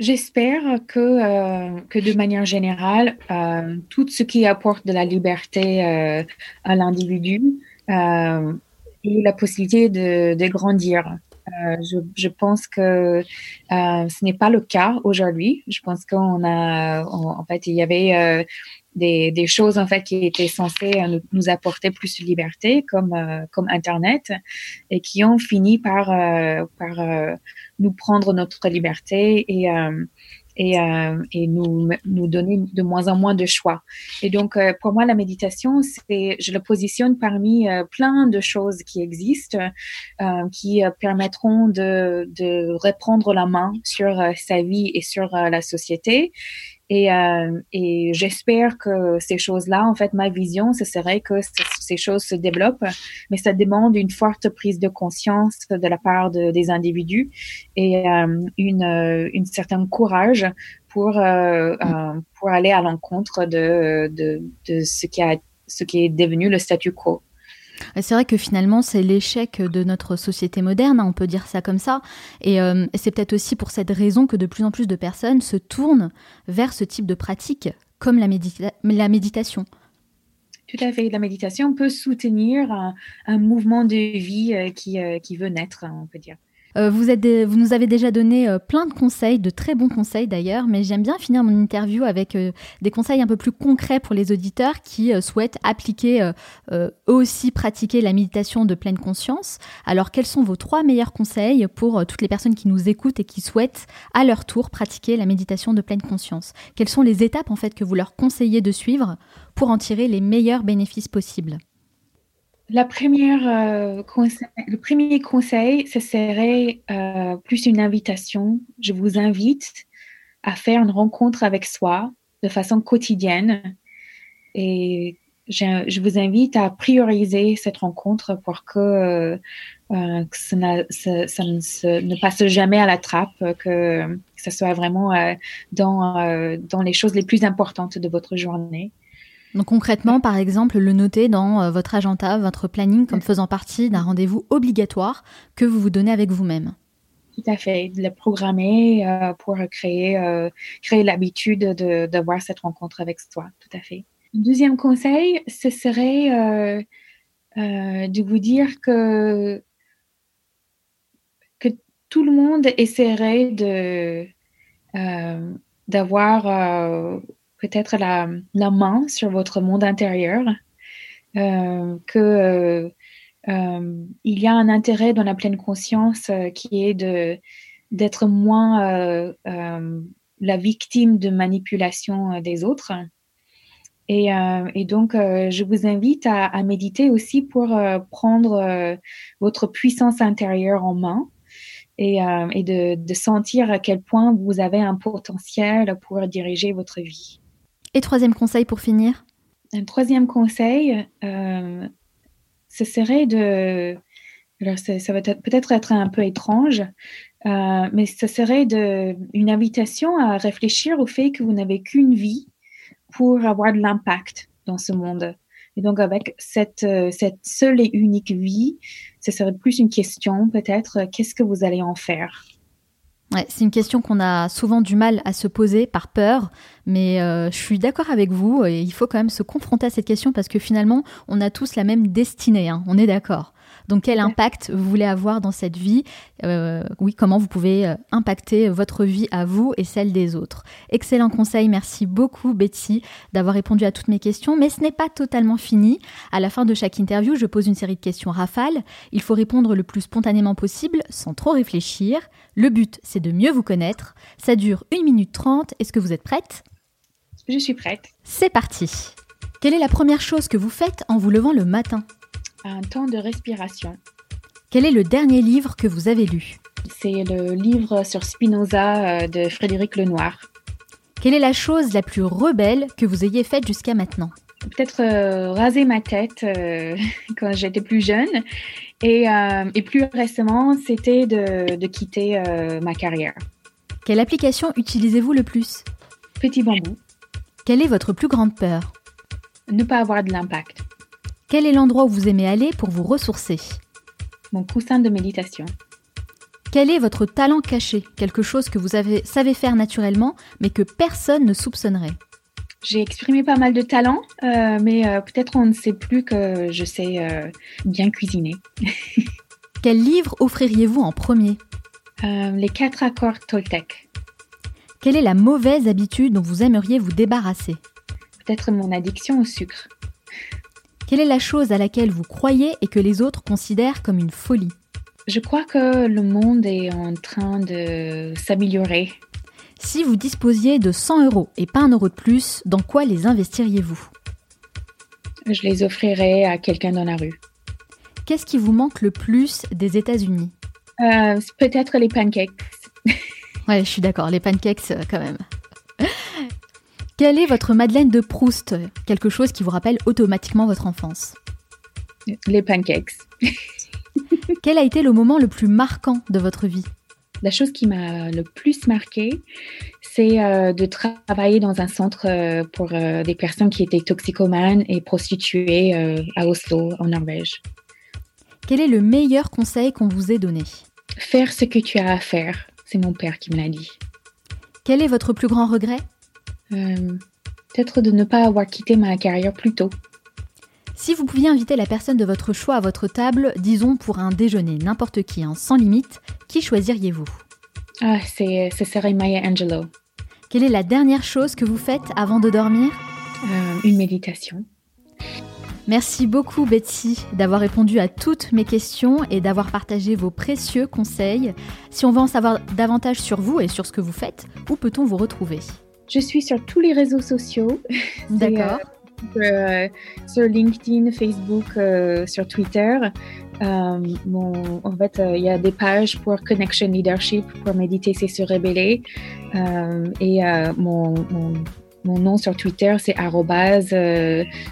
J'espère que, euh, que de manière générale, euh, tout ce qui apporte de la liberté à l'individu et la possibilité de, grandir. Je, je, pense que ce n'est pas le cas aujourd'hui. Je pense qu'on a, en fait, il y avait des, des, choses en fait qui étaient censées euh, nous, apporter plus de liberté comme euh, comme internet et qui ont fini par euh, par nous prendre notre liberté et et, et nous, nous donner de moins en moins de choix. Et donc, pour moi, la méditation, c'est, je le positionne parmi plein de choses qui existent, qui permettront de, de reprendre la main sur sa vie et sur la société et, euh, et j'espère que ces choses-là, en fait, ma vision, ce serait que ces choses se développent, mais ça demande une forte prise de conscience de la part de, des individus et euh, une, euh, une certain courage pour, euh, euh, pour aller à l'encontre de, de, de ce, qui a, ce qui est devenu le statu quo. C'est vrai que finalement, c'est l'échec de notre société moderne, hein, on peut dire ça comme ça. Euh, et c'est peut-être aussi pour cette raison que de plus en plus de personnes se tournent vers ce type de pratique, comme la, méditation. Tout à fait. La méditation peut soutenir un, mouvement de vie euh, qui, euh, qui veut naître, on peut dire. Euh, vous, nous avez déjà donné euh, plein de conseils, de très bons conseils d'ailleurs, mais j'aime bien finir mon interview avec euh, des conseils un peu plus concrets pour les auditeurs qui souhaitent appliquer, eux aussi pratiquer la méditation de pleine conscience. Alors, quels sont vos trois meilleurs conseils pour toutes les personnes qui nous écoutent et qui souhaitent à leur tour pratiquer la méditation de pleine conscience? Quelles sont les étapes en fait que vous leur conseillez de suivre pour en tirer les meilleurs bénéfices possibles? La première, euh, le premier conseil, ce serait euh, plus une invitation. Je vous invite à faire une rencontre avec soi de façon quotidienne. Et je, vous invite à prioriser cette rencontre pour que, euh, ça, ne, ne passe jamais à la trappe, que, ce soit vraiment dans, dans les choses les plus importantes de votre journée. Donc concrètement, par exemple, le noter dans euh, votre agenda, votre planning, comme faisant partie d'un rendez-vous obligatoire que vous vous donnez avec vous-même. Tout à fait, de le programmer euh, pour créer, euh, créer l'habitude d'avoir cette rencontre avec soi, tout à fait. Deuxième conseil, ce serait de vous dire que, que tout le monde essaierait de, d'avoir peut-être la, main sur votre monde intérieur, euh, que euh, euh, il y a un intérêt dans la pleine conscience qui est de d'être moins la victime de manipulation des autres. Et, donc, je vous invite à, méditer aussi pour prendre votre puissance intérieure en main et de, sentir à quel point vous avez un potentiel pour diriger votre vie. Et troisième conseil pour finir? Un troisième conseil, euh, ce serait de... Alors ça, va peut-être être un peu étrange, euh, mais ce serait de, une invitation à réfléchir au fait que vous n'avez qu'une vie pour avoir de l'impact dans ce monde. Et donc avec cette, euh, cette seule et unique vie, ce serait plus une question peut-être, qu'est-ce que vous allez en faire? C'est une question qu'on a souvent du mal à se poser par peur, mais euh, je suis d'accord avec vous. Et il faut quand même se confronter à cette question parce que finalement, on a tous la même destinée. Hein, on est d'accord. Donc quel impact vous voulez avoir dans cette vie? Euh, Oui, comment vous pouvez euh, impacter votre vie à vous et celle des autres? Excellent conseil, merci beaucoup Betty d'avoir répondu à toutes mes questions, mais ce n'est pas totalement fini. À la fin de chaque interview, je pose une série de questions rafales. Il faut répondre le plus spontanément possible, sans trop réfléchir. Le but, c'est de mieux vous connaître. Ça dure 1 minute 30. Est-ce que vous êtes prête? Je suis prête. C'est parti. Quelle est la première chose que vous faites en vous levant le matin? Un temps de respiration. Quel est le dernier livre que vous avez lu? C'est le livre sur Spinoza euh, de Frédéric Lenoir. Quelle est la chose la plus rebelle que vous ayez faite jusqu'à maintenant? Peut-être euh, raser ma tête euh, quand j'étais plus jeune. Et, plus récemment, c'était de, de, quitter ma carrière. Quelle application utilisez-vous le plus? Petit bambou. Quelle est votre plus grande peur? Ne pas avoir de l'impact. Quel est l'endroit où vous aimez aller pour vous ressourcer? Mon coussin de méditation. Quel est votre talent caché? Quelque chose que vous avez, savez faire naturellement, mais que personne ne soupçonnerait? J'ai exprimé pas mal de talents, euh, mais euh, peut-être on ne sait plus que je sais euh, bien cuisiner. Quel livre offririez-vous en premier? Les quatre accords Toltec. Quelle est la mauvaise habitude dont vous aimeriez vous débarrasser? Peut-être mon addiction au sucre. Quelle est la chose à laquelle vous croyez et que les autres considèrent comme une folie Je crois que le monde est en train de s'améliorer. Si vous disposiez de 100 euros et pas un euro de plus, dans quoi les investiriez-vous Je les offrirais à quelqu'un dans la rue. Qu'est-ce qui vous manque le plus des États-Unis euh, Peut-être les pancakes. ouais, je suis d'accord, les pancakes euh, quand même. Quelle est votre Madeleine de Proust Quelque chose qui vous rappelle automatiquement votre enfance? Les pancakes. Quel a été le moment le plus marquant de votre vie? La chose qui m'a le plus marqué, c'est euh, de travailler dans un centre euh, pour euh, des personnes qui étaient toxicomanes et prostituées à Oslo, en Norvège. Quel est le meilleur conseil qu'on vous ait donné? Faire ce que tu as à faire. C'est mon père qui me l'a dit. Quel est votre plus grand regret? Euh, peut-être de ne pas avoir quitté ma carrière plus tôt. Si vous pouviez inviter la personne de votre choix à votre table, disons pour un déjeuner, n'importe qui, hein, sans limite, qui choisiriez-vous? Ah, c'est, ce serait Maya Angelou. Quelle est la dernière chose que vous faites avant de dormir? Euh, Une méditation. Merci beaucoup Betsy d'avoir répondu à toutes mes questions et d'avoir partagé vos précieux conseils. Si on veut en savoir davantage sur vous et sur ce que vous faites, où peut-on vous retrouver? Je suis sur tous les réseaux sociaux. D'accord. sur, sur LinkedIn, Facebook, sur Twitter. En fait, il y a des pages pour Connection Leadership, pour méditer, c'est se rébeller. et mon, mon, mon, nom sur Twitter, c'est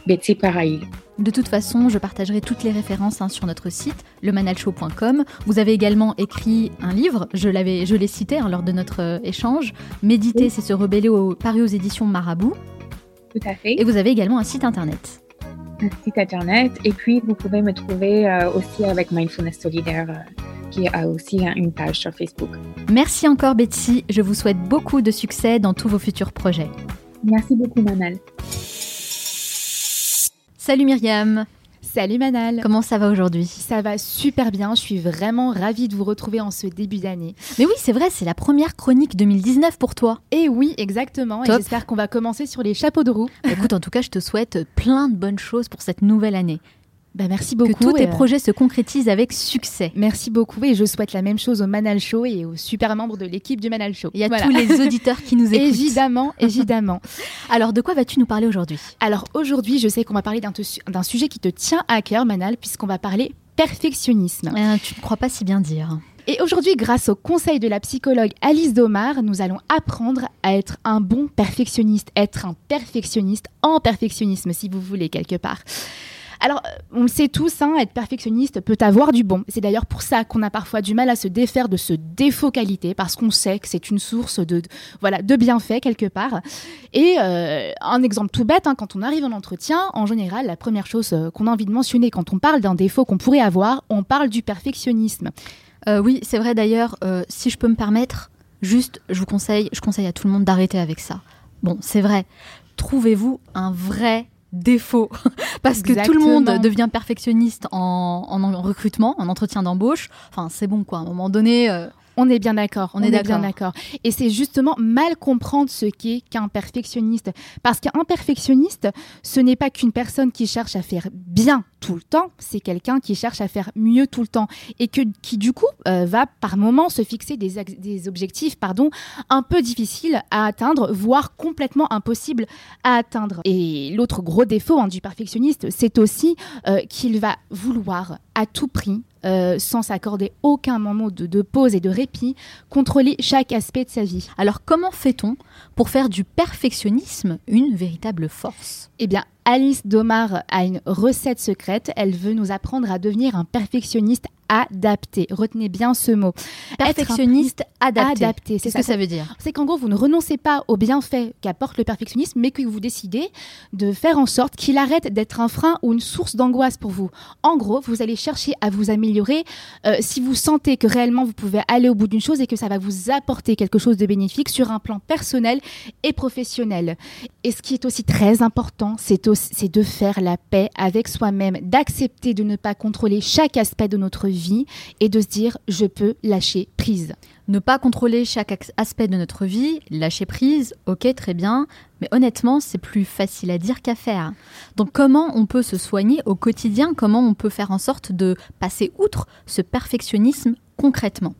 Betsy Parail. De toute façon, je partagerai toutes les références hein, sur notre site, lemanalshow.com. Vous avez également écrit un livre, je l'avais, je l'ai cité hein, lors de notre euh, échange. Méditer, c'est se rebeller au, paru aux éditions Marabout. Tout à fait. Et vous avez également un site internet. Un site internet. Et puis, vous pouvez me trouver euh, aussi avec Mindfulness Solidaire. Euh, qui a aussi une page sur Facebook. Merci encore Betsy, je vous souhaite beaucoup de succès dans tous vos futurs projets. Merci beaucoup Manal. Salut Myriam. Salut Manal. Comment ça va aujourd'hui? Ça va super bien. Je suis vraiment ravie de vous retrouver en ce début d'année. Mais oui, c'est vrai, c'est la première chronique 2019 pour toi. Et oui, exactement. Et j'espère qu'on va commencer sur les chapeaux de roue. Écoute, en tout cas, je te souhaite plein de bonnes choses pour cette nouvelle année. Bah, merci beaucoup. Que tous tes projets se concrétisent avec succès. Merci beaucoup et je souhaite la même chose au Manal Show et aux super membres de l'équipe du Manal Show. Il y a tous les auditeurs qui nous écoutent. Évidemment, évidemment. Alors, de quoi vas-tu nous parler aujourd'hui? Alors, aujourd'hui, je sais qu'on va parler d'un sujet qui te tient à cœur, Manal, puisqu'on va parler perfectionnisme. Euh, tu ne crois pas si bien dire. Et aujourd'hui, grâce au conseil de la psychologue Alice Domar, nous allons apprendre à être un bon perfectionniste, être un perfectionniste en perfectionnisme, si vous voulez, quelque part. Alors, euh, on le sait tous, hein, être perfectionniste peut avoir du bon. C'est d'ailleurs pour ça qu'on a parfois du mal à se défaire de ce défaut qualité, parce qu'on sait que c'est une source de, voilà, de bienfaits quelque part. Et euh, un exemple tout bête, hein, quand on arrive en entretien, en général, la première chose euh, qu'on a envie de mentionner quand on parle d'un défaut qu'on pourrait avoir, on parle du perfectionnisme. oui, c'est vrai d'ailleurs, si je peux me permettre, juste, je vous conseille, je conseille à tout le monde d'arrêter avec ça. Bon, c'est vrai. Trouvez-vous un vrai défaut parce que tout le monde devient perfectionniste en, en, recrutement, en entretien d'embauche. Enfin, c'est bon quoi. À un moment donné. Euh, on est bien d'accord. On, est, bien d'accord. Et c'est justement mal comprendre ce qu'est qu'un perfectionniste. Parce qu'un perfectionniste, ce n'est pas qu'une personne qui cherche à faire bien tout le temps, c'est quelqu'un qui cherche à faire mieux tout le temps et que, qui du coup euh, va par moment se fixer des, des, objectifs pardon, un peu difficiles à atteindre, voire complètement impossibles à atteindre. Et l'autre gros défaut hein, du perfectionniste, c'est aussi euh, qu'il va vouloir à tout prix euh, sans s'accorder aucun moment de, pause et de répit, contrôler chaque aspect de sa vie. Alors comment fait-on pour faire du perfectionnisme une véritable force? Eh bien, Alice Domar a une recette secrète. Elle veut nous apprendre à devenir un perfectionniste adapté. Retenez bien ce mot. Perfectionniste adapté. C'est ce que ça veut dire C'est qu'en gros, vous ne renoncez pas aux bienfaits qu'apporte le perfectionnisme, mais que vous décidez de faire en sorte qu'il arrête d'être un frein ou une source d'angoisse pour vous. En gros, vous allez chercher à vous améliorer euh, si vous sentez que réellement vous pouvez aller au bout d'une chose et que ça va vous apporter quelque chose de bénéfique sur un plan personnel et professionnel. Et ce qui est aussi très important, c'est de faire la paix avec soi-même, d'accepter de ne pas contrôler chaque aspect de notre vie et de se dire je peux lâcher prise. Ne pas contrôler chaque aspect de notre vie, lâcher prise, ok, très bien, mais honnêtement, c'est plus facile à dire qu'à faire. Donc comment on peut se soigner au quotidien? Comment on peut faire en sorte de passer outre ce perfectionnisme concrètement?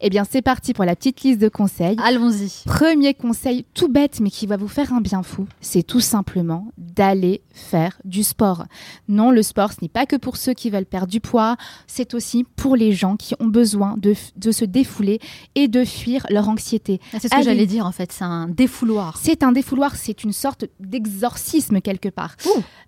Eh bien, c'est parti pour la petite liste de conseils. Allons-y. Premier conseil, tout bête, mais qui va vous faire un bien fou, c'est tout simplement d'aller faire du sport. Non, le sport, ce n'est pas que pour ceux qui veulent perdre du poids, c'est aussi pour les gens qui ont besoin de, se défouler et de fuir leur anxiété. Ah, c'est ce que j'allais dire en fait, c'est un défouloir. C'est un défouloir, c'est une sorte d'exorcisme quelque part.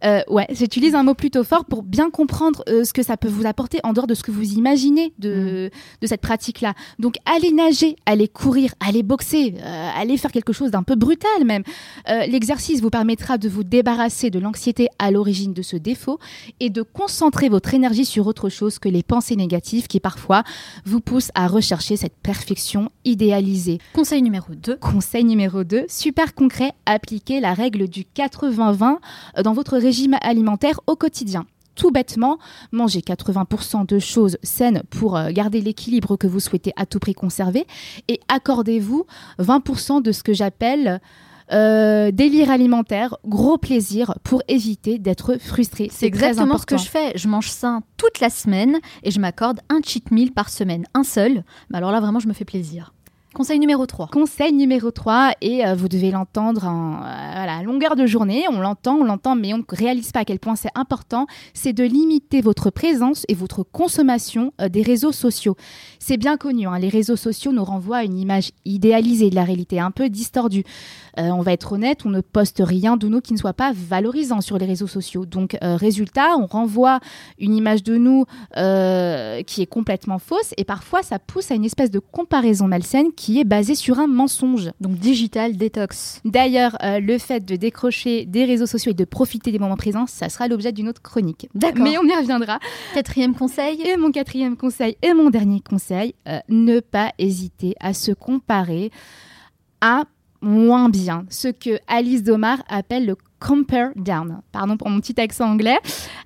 Euh, ouais, j'utilise un mot plutôt fort pour bien comprendre euh, ce que ça peut vous apporter en dehors de ce que vous imaginez de, mm. de cette pratique-là. Donc allez nager, allez courir, allez boxer, euh, allez faire quelque chose d'un peu brutal même. L'exercice vous permettra de vous débarrasser de l'anxiété à l'origine de ce défaut et de concentrer votre énergie sur autre chose que les pensées négatives qui parfois vous poussent à rechercher cette perfection idéalisée. Conseil numéro 2. Conseil numéro 2, super concret, appliquez la règle du 80-20 dans votre régime alimentaire au quotidien tout bêtement, mangez 80% de choses saines pour euh, garder l'équilibre que vous souhaitez à tout prix conserver et accordez-vous 20% de ce que j'appelle euh, délire alimentaire, gros plaisir pour éviter d'être frustré. C'est exactement ce que je fais. Je mange sain toute la semaine et je m'accorde un cheat meal par semaine, un seul. Mais alors là, vraiment, je me fais plaisir. Conseil numéro 3. Conseil numéro 3, et euh, vous devez l'entendre en euh, longueur de journée. On l'entend, on l'entend, mais on ne réalise pas à quel point c'est important. C'est de limiter votre présence et votre consommation euh, des réseaux sociaux. C'est bien connu, hein, les réseaux sociaux nous renvoient à une image idéalisée de la réalité, un peu distordue. on va être honnête, on ne poste rien de nous qui ne soit pas valorisant sur les réseaux sociaux. Donc, résultat, on renvoie une image de nous qui est complètement fausse, et parfois ça pousse à une espèce de comparaison malsaine qui qui est basé sur un mensonge. Donc digital détox. D'ailleurs, euh, le fait de décrocher des réseaux sociaux et de profiter des moments présents, ça sera l'objet d'une autre chronique. D'accord. Mais on y reviendra. Quatrième conseil. Et mon quatrième conseil et mon dernier conseil, euh, ne pas hésiter à se comparer à moins bien, ce que Alice Domar appelle le compare down. Pardon pour mon petit accent anglais.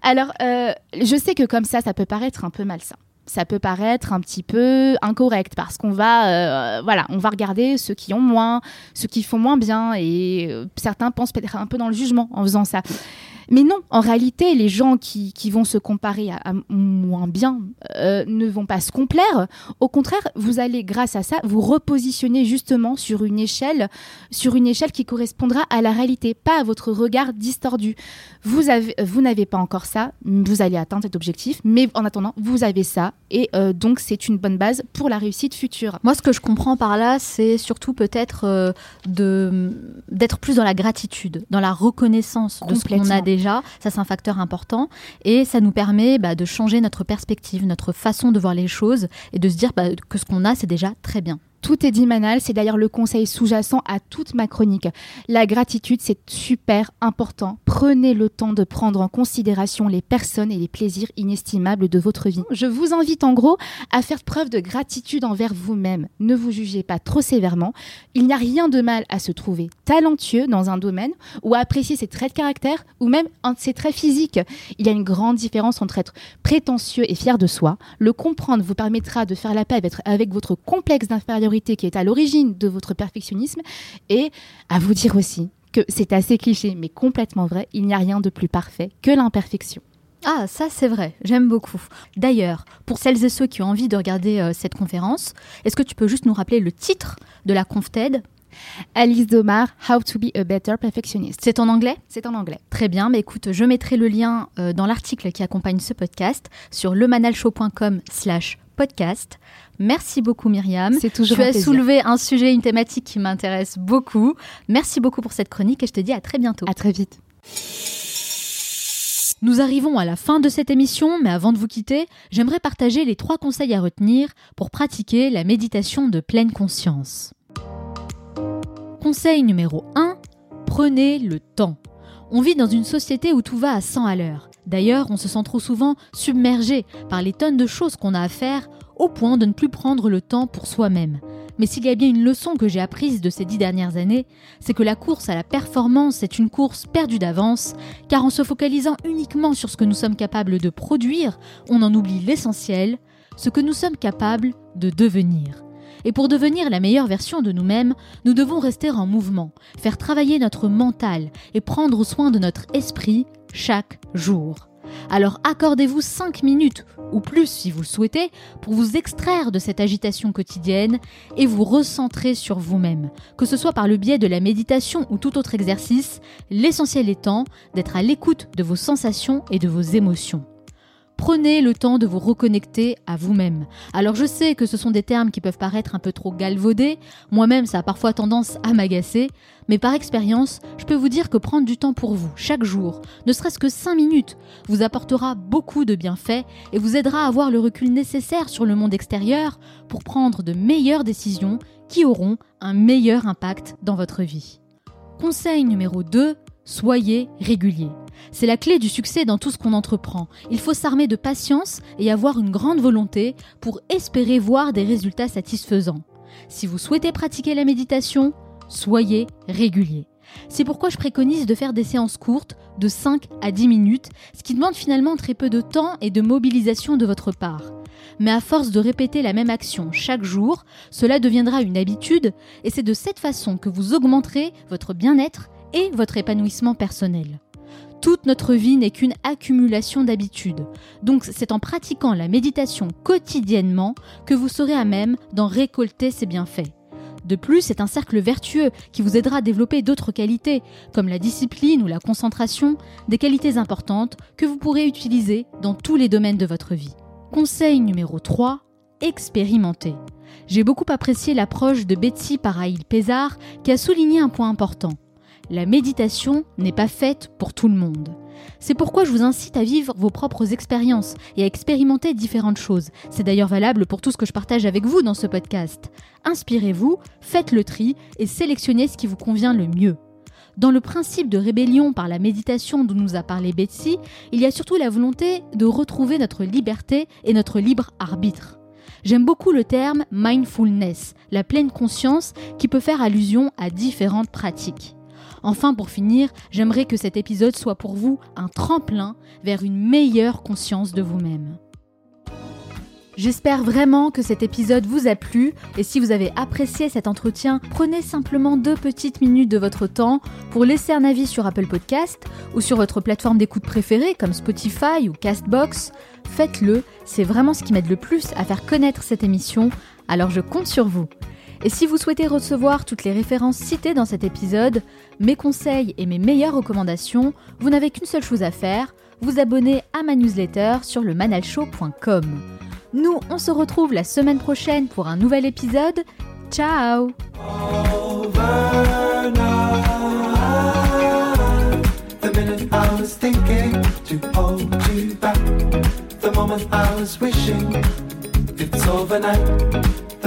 Alors, euh, je sais que comme ça, ça peut paraître un peu malsain ça peut paraître un petit peu incorrect parce qu'on va, euh, voilà, on va regarder ceux qui ont moins, ceux qui font moins bien et euh, certains pensent peut-être un peu dans le jugement en faisant ça. Mais non, en réalité, les gens qui, vont se comparer à, moins bien euh, ne vont pas se complaire. Au contraire, vous allez, grâce à ça, vous repositionner justement sur une échelle, sur une échelle qui correspondra à la réalité, pas à votre regard distordu. Vous avez, vous n'avez pas encore ça, vous allez atteindre cet objectif, mais en attendant, vous avez ça, et euh, donc c'est une bonne base pour la réussite future. Moi, ce que je comprends par là, c'est surtout peut-être euh, de d'être plus dans la gratitude, dans la reconnaissance de ce qu'on a déjà déjà, ça c'est un facteur important, et ça nous permet bah, de changer notre perspective, notre façon de voir les choses, et de se dire bah, que ce qu'on a, c'est déjà très bien. Tout est dit Manal, c'est d'ailleurs le conseil sous-jacent à toute ma chronique. La gratitude, c'est super important. Prenez le temps de prendre en considération les personnes et les plaisirs inestimables de votre vie. Je vous invite en gros à faire preuve de gratitude envers vous-même. Ne vous jugez pas trop sévèrement. Il n'y a rien de mal à se trouver talentueux dans un domaine ou à apprécier ses traits de caractère ou même ses traits physiques. Il y a une grande différence entre être prétentieux et fier de soi. Le comprendre vous permettra de faire la paix avec votre complexe d'infériorité qui est à l'origine de votre perfectionnisme et à vous dire aussi que c'est assez cliché mais complètement vrai, il n'y a rien de plus parfait que l'imperfection. Ah, ça c'est vrai, j'aime beaucoup. D'ailleurs, pour celles et ceux qui ont envie de regarder euh, cette conférence, est-ce que tu peux juste nous rappeler le titre de la conf TED? Alice Domar, How to be a better perfectionist. C'est en anglais? C'est en anglais. Très bien, mais écoute, je mettrai le lien euh, dans l'article qui accompagne ce podcast sur lemanalshow.com slash podcast. Merci beaucoup Myriam. C'est toujours Tu as soulevé un sujet, une thématique qui m'intéresse beaucoup. Merci beaucoup pour cette chronique et je te dis à très bientôt. À très vite. Nous arrivons à la fin de cette émission, mais avant de vous quitter, j'aimerais partager les trois conseils à retenir pour pratiquer la méditation de pleine conscience. Conseil numéro 1, prenez le temps. On vit dans une société où tout va à 100 à l'heure. D'ailleurs, on se sent trop souvent submergé par les tonnes de choses qu'on a à faire au point de ne plus prendre le temps pour soi-même. Mais s'il y a bien une leçon que j'ai apprise de ces dix dernières années, c'est que la course à la performance est une course perdue d'avance, car en se focalisant uniquement sur ce que nous sommes capables de produire, on en oublie l'essentiel, ce que nous sommes capables de devenir. Et pour devenir la meilleure version de nous-mêmes, nous devons rester en mouvement, faire travailler notre mental et prendre soin de notre esprit chaque jour. Alors accordez-vous 5 minutes, ou plus si vous le souhaitez, pour vous extraire de cette agitation quotidienne et vous recentrer sur vous-même. Que ce soit par le biais de la méditation ou tout autre exercice, l'essentiel étant d'être à l'écoute de vos sensations et de vos émotions. Prenez le temps de vous reconnecter à vous-même. Alors je sais que ce sont des termes qui peuvent paraître un peu trop galvaudés, moi-même ça a parfois tendance à m'agacer, mais par expérience, je peux vous dire que prendre du temps pour vous, chaque jour, ne serait-ce que 5 minutes, vous apportera beaucoup de bienfaits et vous aidera à avoir le recul nécessaire sur le monde extérieur pour prendre de meilleures décisions qui auront un meilleur impact dans votre vie. Conseil numéro 2, soyez régulier. C'est la clé du succès dans tout ce qu'on entreprend. Il faut s'armer de patience et avoir une grande volonté pour espérer voir des résultats satisfaisants. Si vous souhaitez pratiquer la méditation, soyez régulier. C'est pourquoi je préconise de faire des séances courtes de 5 à 10 minutes, ce qui demande finalement très peu de temps et de mobilisation de votre part. Mais à force de répéter la même action chaque jour, cela deviendra une habitude et c'est de cette façon que vous augmenterez votre bien-être et votre épanouissement personnel. Toute notre vie n'est qu'une accumulation d'habitudes. Donc c'est en pratiquant la méditation quotidiennement que vous serez à même d'en récolter ses bienfaits. De plus, c'est un cercle vertueux qui vous aidera à développer d'autres qualités, comme la discipline ou la concentration, des qualités importantes que vous pourrez utiliser dans tous les domaines de votre vie. Conseil numéro 3, expérimenter. J'ai beaucoup apprécié l'approche de Betsy Paraïl-Pézard qui a souligné un point important. La méditation n'est pas faite pour tout le monde. C'est pourquoi je vous incite à vivre vos propres expériences et à expérimenter différentes choses. C'est d'ailleurs valable pour tout ce que je partage avec vous dans ce podcast. Inspirez-vous, faites le tri et sélectionnez ce qui vous convient le mieux. Dans le principe de rébellion par la méditation dont nous a parlé Betsy, il y a surtout la volonté de retrouver notre liberté et notre libre arbitre. J'aime beaucoup le terme mindfulness, la pleine conscience qui peut faire allusion à différentes pratiques. Enfin, pour finir, j'aimerais que cet épisode soit pour vous un tremplin vers une meilleure conscience de vous-même. J'espère vraiment que cet épisode vous a plu et si vous avez apprécié cet entretien, prenez simplement deux petites minutes de votre temps pour laisser un avis sur Apple Podcast ou sur votre plateforme d'écoute préférée comme Spotify ou Castbox. Faites-le, c'est vraiment ce qui m'aide le plus à faire connaître cette émission, alors je compte sur vous. Et si vous souhaitez recevoir toutes les références citées dans cet épisode, mes conseils et mes meilleures recommandations, vous n'avez qu'une seule chose à faire, vous abonner à ma newsletter sur le manalshow.com. Nous, on se retrouve la semaine prochaine pour un nouvel épisode. Ciao